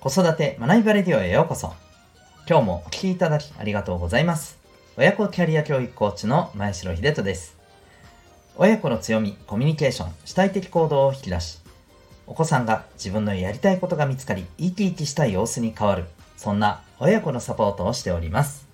子育て学びバレディオへようこそ。今日もお聴きいただきありがとうございます。親子キャリア教育コーチの前城秀人です。親子の強み、コミュニケーション、主体的行動を引き出し、お子さんが自分のやりたいことが見つかり、生き生きしたい様子に変わる、そんな親子のサポートをしております。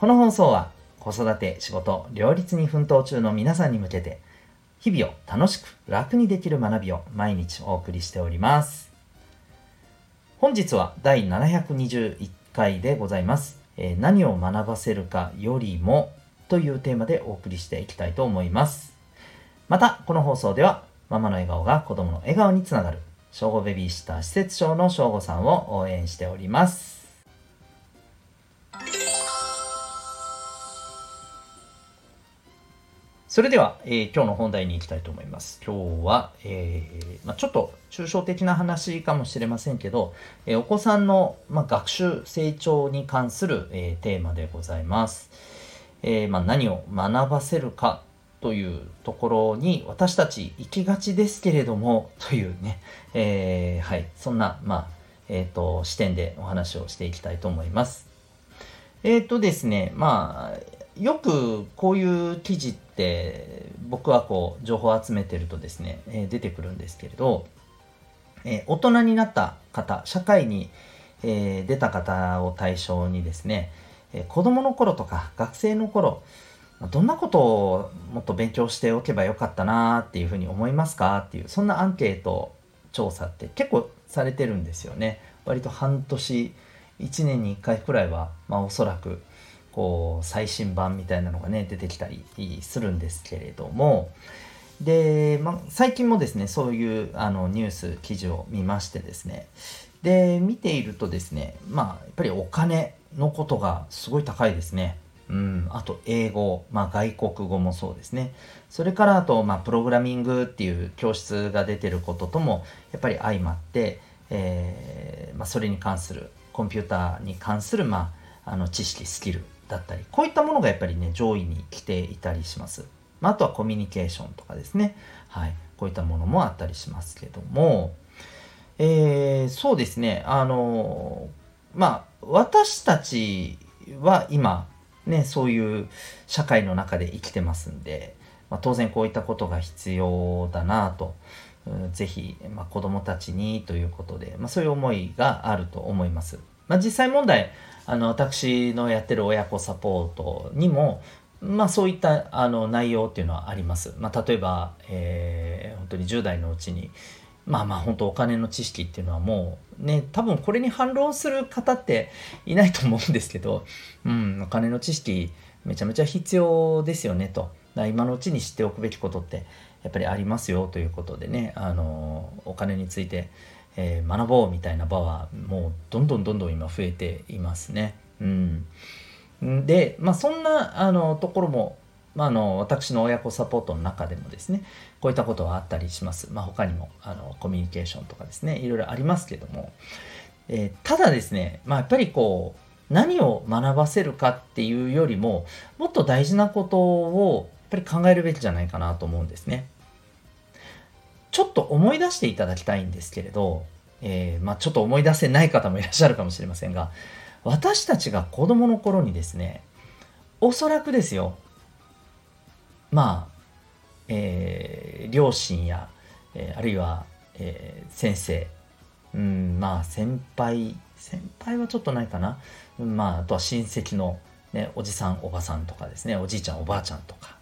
この放送は、子育て、仕事、両立に奮闘中の皆さんに向けて、日々を楽しく楽にできる学びを毎日お送りしております。本日は第721回でございます。えー、何を学ばせるかよりもというテーマでお送りしていきたいと思います。また、この放送では、ママの笑顔が子供の笑顔につながる、小5ベビーシッター施設長の小5さんを応援しております。それでは、えー、今日の本題に行きたいと思います。今日は、えー、まあ、ちょっと抽象的な話かもしれませんけど、えー、お子さんの、まあ、学習成長に関する、えテーマでございます。えまあ、何を学ばせるかというところに私たち行きがちですけれどもというね、えはい、そんな、まえーと、視点でお話をしていきたいと思います。えっ、とですね、まあよくこういう記事って僕はこう情報を集めてるとですね、えー、出てくるんですけれど、えー、大人になった方社会に、えー、出た方を対象にですね、え子供の頃とか学生の頃どんなことをもっと勉強しておけばよかったなっていうふうに思いますか？っていうそんなアンケート調査って結構されてるんですよね。割と半年1年に1回くらいはまあおそらくこう最新版みたいなのがね出てきたりするんですけれどもで、まあ、最近もですねそういうあのニュース記事を見ましてですねで見ているとですねまあやっぱりお金のことがすごい高いですね。うん、あと英語、まあ、外国語もそうですね。それからあと、まあ、プログラミングっていう教室が出てることともやっぱり相まって、えーまあ、それに関するコンピューターに関する、まあ、あの知識スキルだったりこういったものがやっぱりね上位に来ていたりします、まあ、とはコミュニケーションとかですね。はい。こういったものもあったりしますけども。えー、そうですね。あのまあ私たちは今ねそういう社会の中で生きてますんで、まあ、当然こういったことが必要だなと。ぜひ、まあ、子供たちにということで、まあ、そういう思いがあると思います。まあ、実際問題あの私のやってる親子サポートにもまあそういったあの内容っていうのはあります。まあ、例えば、えー、本当に10代のうちにまあまあ本当お金の知識っていうのはもうね多分これに反論する方っていないと思うんですけど、うん、お金の知識めちゃめちゃ必要ですよねと。今のうちに知っておくべきことってやっぱりありますよということでねあのお金についてえー、学ぼうみたいな場はもうどんどんどんどん今増えていますね。うん、で、まあ、そんなあのところも、まあ、の私の親子サポートの中でもですねこういったことはあったりします。まあ、他にもあのコミュニケーションとかですねいろいろありますけども、えー、ただですね、まあ、やっぱりこう何を学ばせるかっていうよりももっと大事なことをやっぱり考えるべきじゃないかなと思うんですね。ちょっと思い出していただきたいんですけれど、えー、まあ、ちょっと思い出せない方もいらっしゃるかもしれませんが、私たちが子供の頃にですね、おそらくですよ、まあ、えー、両親や、えー、あるいは、え、先生、うん、まあ先輩、先輩はちょっとないかな、まあ、あとは親戚の、ね、おじさん、おばさんとかですね、おじいちゃん、おばあちゃんとか、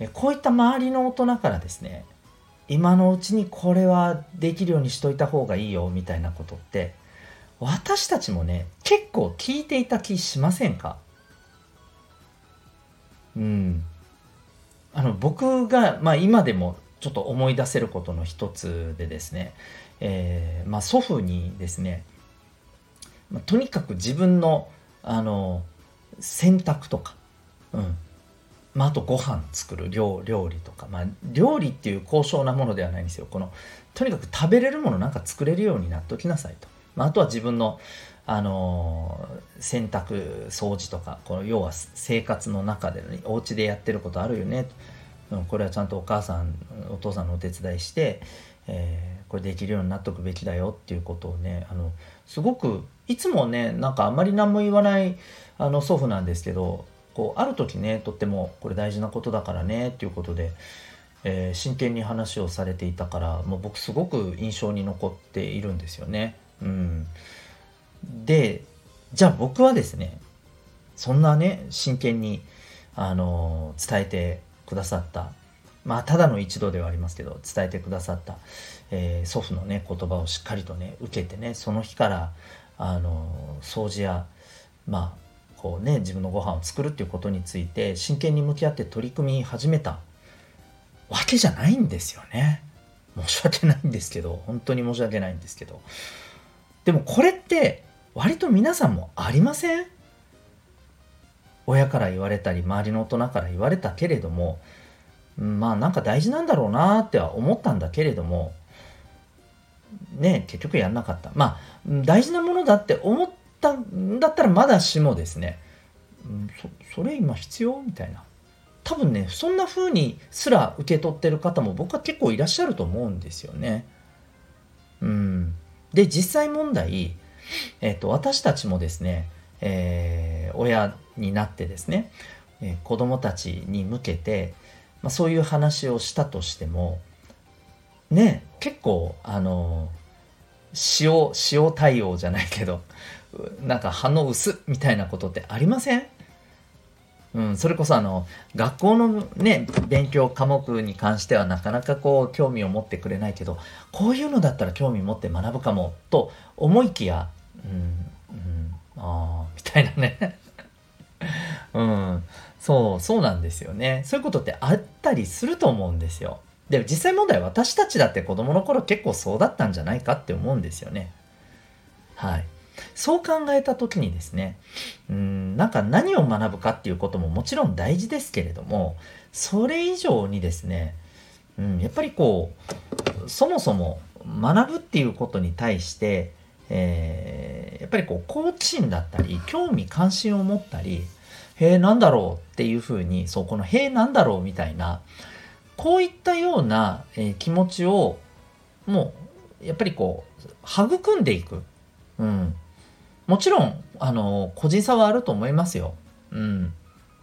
えこういった周りの大人からですね、今のうちにこれはできるようにしといた方がいいよみたいなことって私たちもね結構聞いていた気しませんか？うん。あの僕が、まあ、今でもちょっと思い出せることの一つでですね、えーまあ、祖父にですね、まあ、とにかく自分のあの選択とか、うん、まあ、あとご飯作る料料理とか、まあ、料理っていう高尚なものではないんですよ。このとにかく食べれるものなんか作れるようになっときなさいと、まあ、あとは自分の、あのー、洗濯掃除とかこの要は生活の中で、ね、お家でやってることあるよねと、うん、これはちゃんとお母さんお父さんのお手伝いして、えー、これできるようになっとくべきだよっていうことをねあのすごくいつもねなんかあんまり何も言わないあの祖父なんですけどこうある時ねとってもこれ大事なことだからねっていうことで、えー、真剣に話をされていたからもう僕すごく印象に残っているんですよね。うん、でじゃあ僕はですねそんなね真剣にあの伝えてくださったまあただの一度ではありますけど伝えてくださった、えー、祖父のね言葉をしっかりとね受けてねその日からあの掃除やまあこうね自分のご飯を作るっていうことについて真剣に向き合って取り組み始めたわけじゃないんですよね。申し訳ないんですけど本当に申し訳ないんですけど。でもこれって割と皆さんもありません？親から言われたり周りの大人から言われたけれどもまあなんか大事なんだろうなっては思ったんだけれどもね結局やんなかった。まあ大事なものだって思ったんだったらまだしもですね。そそれ今必要？みたいな。多分ねそんな風にすら受け取ってる方も僕は結構いらっしゃると思うんですよね。うん、で実際問題、えーと私たちもですねえー、親になってですね、えー、子供たちに向けて、まあ、そういう話をしたとしてもね結構あの塩塩対応じゃないけどなんか反応薄みたいなことってありません？うん、それこそあの学校のね勉強科目に関してはなかなかこう興味を持ってくれないけどこういうのだったら興味持って学ぶかもと思いきや、うんうん、ああみたいなね。うんそうそうなんですよね。そういうことってあったりすると思うんですよ。でも実際問題私たちだって子供の頃結構そうだったんじゃないかって思うんですよね。そう考えた時にですねうんなんか何を学ぶかっていうことももちろん大事ですけれどもそれ以上にですねうんやっぱりこうそもそも学ぶっていうことに対してえー、やっぱりこう好奇心だったり興味関心を持ったりへえなんだろうっていうふうにそうこのへえなんだろうみたいなこういったような、えー、気持ちをもうやっぱりこう育んでいく、うん、もちろんあの個人差はあると思いますよ、うん、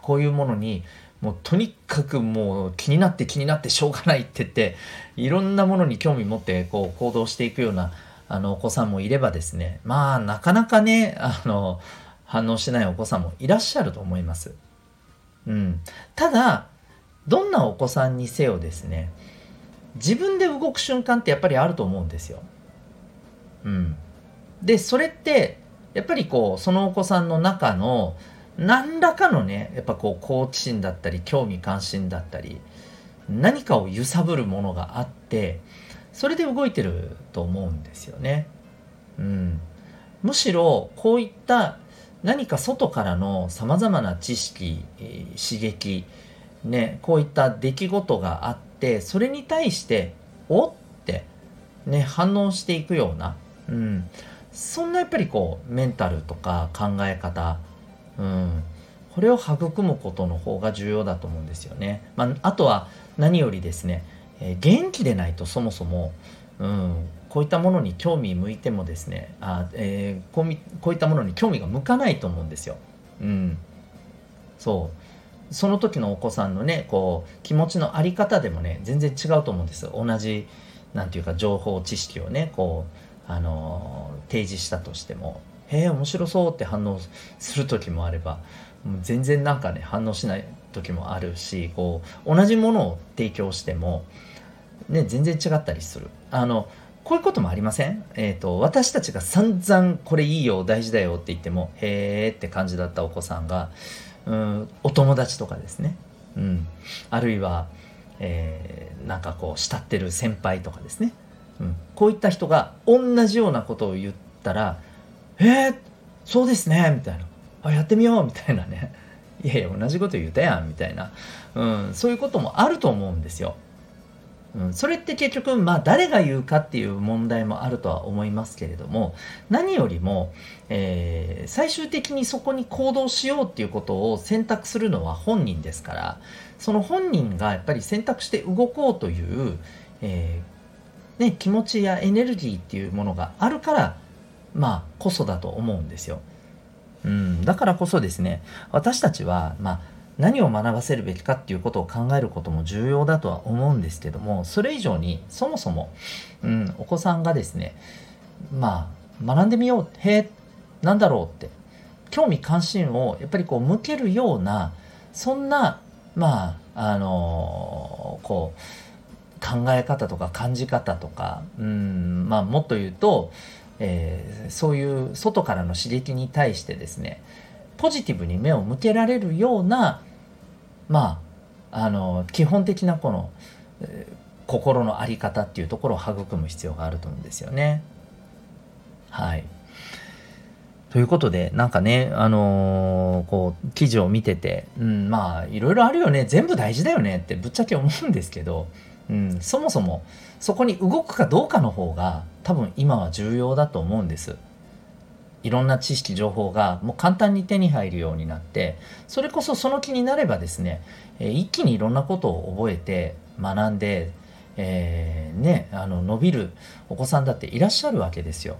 こういうものにもうとにかくもう気になって気になってしょうがないって言っていろんなものに興味持ってこう行動していくようなあのお子さんもいればですね。まあなかなかねあの反応しないお子さんもいらっしゃると思います。うん、ただどんなお子さんにせよですね自分で動く瞬間ってやっぱりあると思うんですよ。うん、でそれってやっぱりこうそのお子さんの中の何らかのねやっぱこう好奇心だったり興味関心だったり何かを揺さぶるものがあってそれで動いてると思うんですよね。うん、むしろこういった何か外からのさまざまな知識、刺激、ね、こういった出来事があってそれに対しておって、ね、反応していくような、うん、そんなやっぱりこうメンタルとか考え方、うん、これを育むことの方が重要だと思うんですよね。まあ、あとは何よりですねえー、元気でないとそもそも、うん、こういったものに興味向いてもですねあ、えー、こうこういったものに興味が向かないと思うんですよ。うん、そうその時のお子さんのねこう気持ちの在り方でもね全然違うと思うんです同じなんていうか情報知識をねこう、あの、提示したとしても「へえ面白そう」って反応する時もあればもう全然なんかね反応しない時もあるしこう同じものを提供してもね、全然違ったりする。あの、こういうこともありません？えっ、ー、と、私たちが散々これいいよ、大事だよって言っても、へーって感じだったお子さんが、うん、お友達とかですね。うん。あるいは、えー、なんかこう、慕ってる先輩とかですね。うん。こういった人が同じようなことを言ったら、えー、そうですね、みたいな。あ、やってみよう、みたいなね。いやいや、同じこと言うたやん、みたいな。うん、そういうこともあると思うんですよ。うん、それって結局、まあ、誰が言うかっていう問題もあるとは思いますけれども何よりも、えー、最終的にそこに行動しようっていうことを選択するのは本人ですからその本人がやっぱり選択して動こうという、えね、気持ちやエネルギーっていうものがあるからまあこそだと思うんですよ。うん、だからこそですね私たちは、まあ、何を学ばせるべきかっていうことを考えることも重要だとは思うんですけどもそれ以上にそもそも、うん、お子さんがですねまあ学んでみようへえなんだろうって興味関心をやっぱりこう向けるようなそんなまああのー、こう考え方とか感じ方とかうんまあもっと言うとえー、そういう外からの刺激に対してですねポジティブに目を向けられるようなまああの基本的なこの、えー、心の在り方っていうところを育む必要があると思うんですよね。はい。ということで、なんかね、あのー、こう、記事を見てて、うん、まあ、いろいろあるよね、全部大事だよねってぶっちゃけ思うんですけど、うん、そもそもそこに動くかどうかの方が多分今は重要だと思うんです。いろんな知識情報がもう簡単に手に入るようになってそれこそその気になればですね、え一気にいろんなことを覚えて学んで、えー、ねあの伸びるお子さんだっていらっしゃるわけですよ。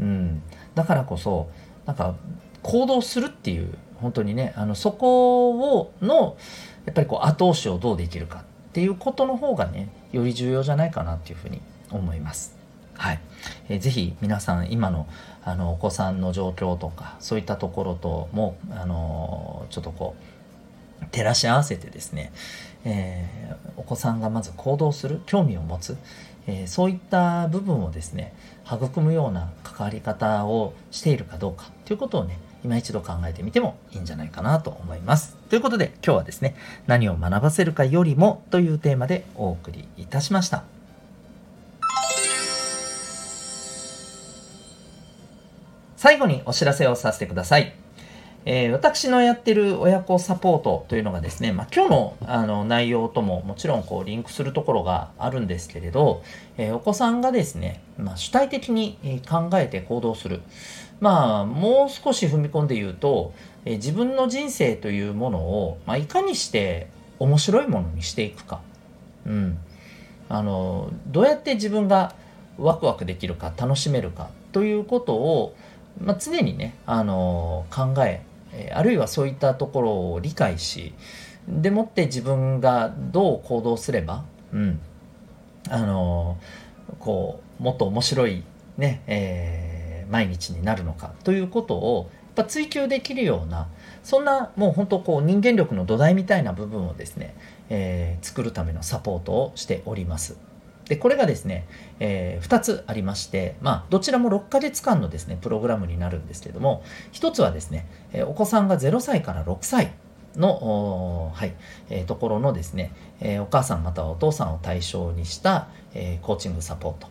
うん、だからこそなんか行動するっていう本当にねあのそこをのやっぱりこう後押しをどうできるかっていうことの方がねより重要じゃないかなっていうふうに思います。はい、えー、ぜひ皆さん今のあのお子さんの状況とかそういったところともあのちょっとこう照らし合わせてですね、えー、お子さんがまず行動する興味を持つ、えー、そういった部分をですね育むような関わり方をしているかどうかということをね今一度考えてみてもいいんじゃないかなと思います。ということで今日はですね、何を学ばせるかよりもというテーマでお送りいたしました。最後にお知らせをさせてください。えー、私のやってる親子サポートというのがですね、まあ、今日のあの内容とももちろんこうリンクするところがあるんですけれど、えー、お子さんがですね、まあ、主体的に考えて行動する。まあ、もう少し踏み込んで言うと、え自分の人生というものを、まあ、いかにして面白いものにしていくか。うん。あの、どうやって自分がワクワクできるか、楽しめるかということを、まあ、常にね、あの、考え、あるいはそういったところを理解し、でもって自分がどう行動すれば、うん、あの、こう、もっと面白いね、えー毎日になるのかということをやっぱ追求できるようなそんなもう本当こう人間力の土台みたいな部分をですね、えー、作るためのサポートをしております。でこれがですね、えー、2つありまして、まあ、どちらも6ヶ月間のですねプログラムになるんですけども1つはですね、えお子さんが0歳から6歳の、はいえー、ところのですね、えー、お母さんまたはお父さんを対象にした、えー、コーチングサポート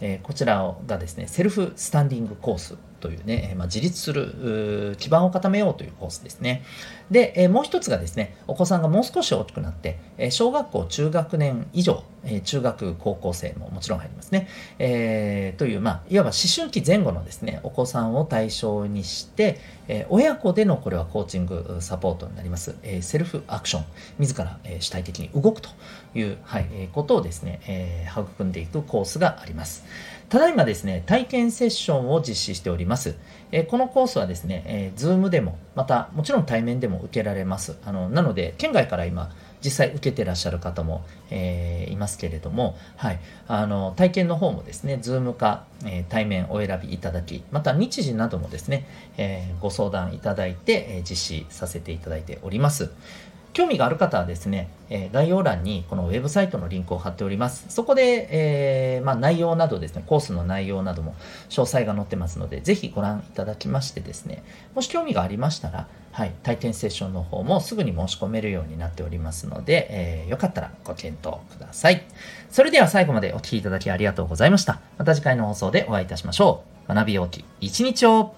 え、こちらがですね、セルフスタンディングコース。というね、まあ、自立する基盤を固めようというコースですね。で、え、もう一つがですね、お子さんがもう少し大きくなって、え、小学校中学年以上、え、中学高校生ももちろん入りますね。えー、という、まあ、いわば思春期前後のですね、お子さんを対象にして、え、親子でのこれはコーチングサポートになります、え、セルフアクション、自ら、えー、主体的に動くという、はいえ、ことをですね、え、育んでいくコースがあります。ただいまですね、体験セッションを実施しております。え、このコースはですね、えー、Zoom でも、またもちろん対面でも受けられます。あのなので、県外から今、実際受けてらっしゃる方も、えー、いますけれども、はい、あの体験の方もですね、Zoom か、えー、対面お選びいただき、また日時などもですね、えー、ご相談いただいて、え実施させていただいております。興味がある方はですね、え概要欄にこのウェブサイトのリンクを貼っております。そこで、えー、まあ、内容などですね、コースの内容なども詳細が載ってますので、ぜひご覧いただきましてですね、もし興味がありましたら、はい、体験セッションの方もすぐに申し込めるようになっておりますので、えー、よかったらご検討ください。それでは最後までお聴きいただきありがとうございました。また次回の放送でお会いいたしましょう。学びようき一日を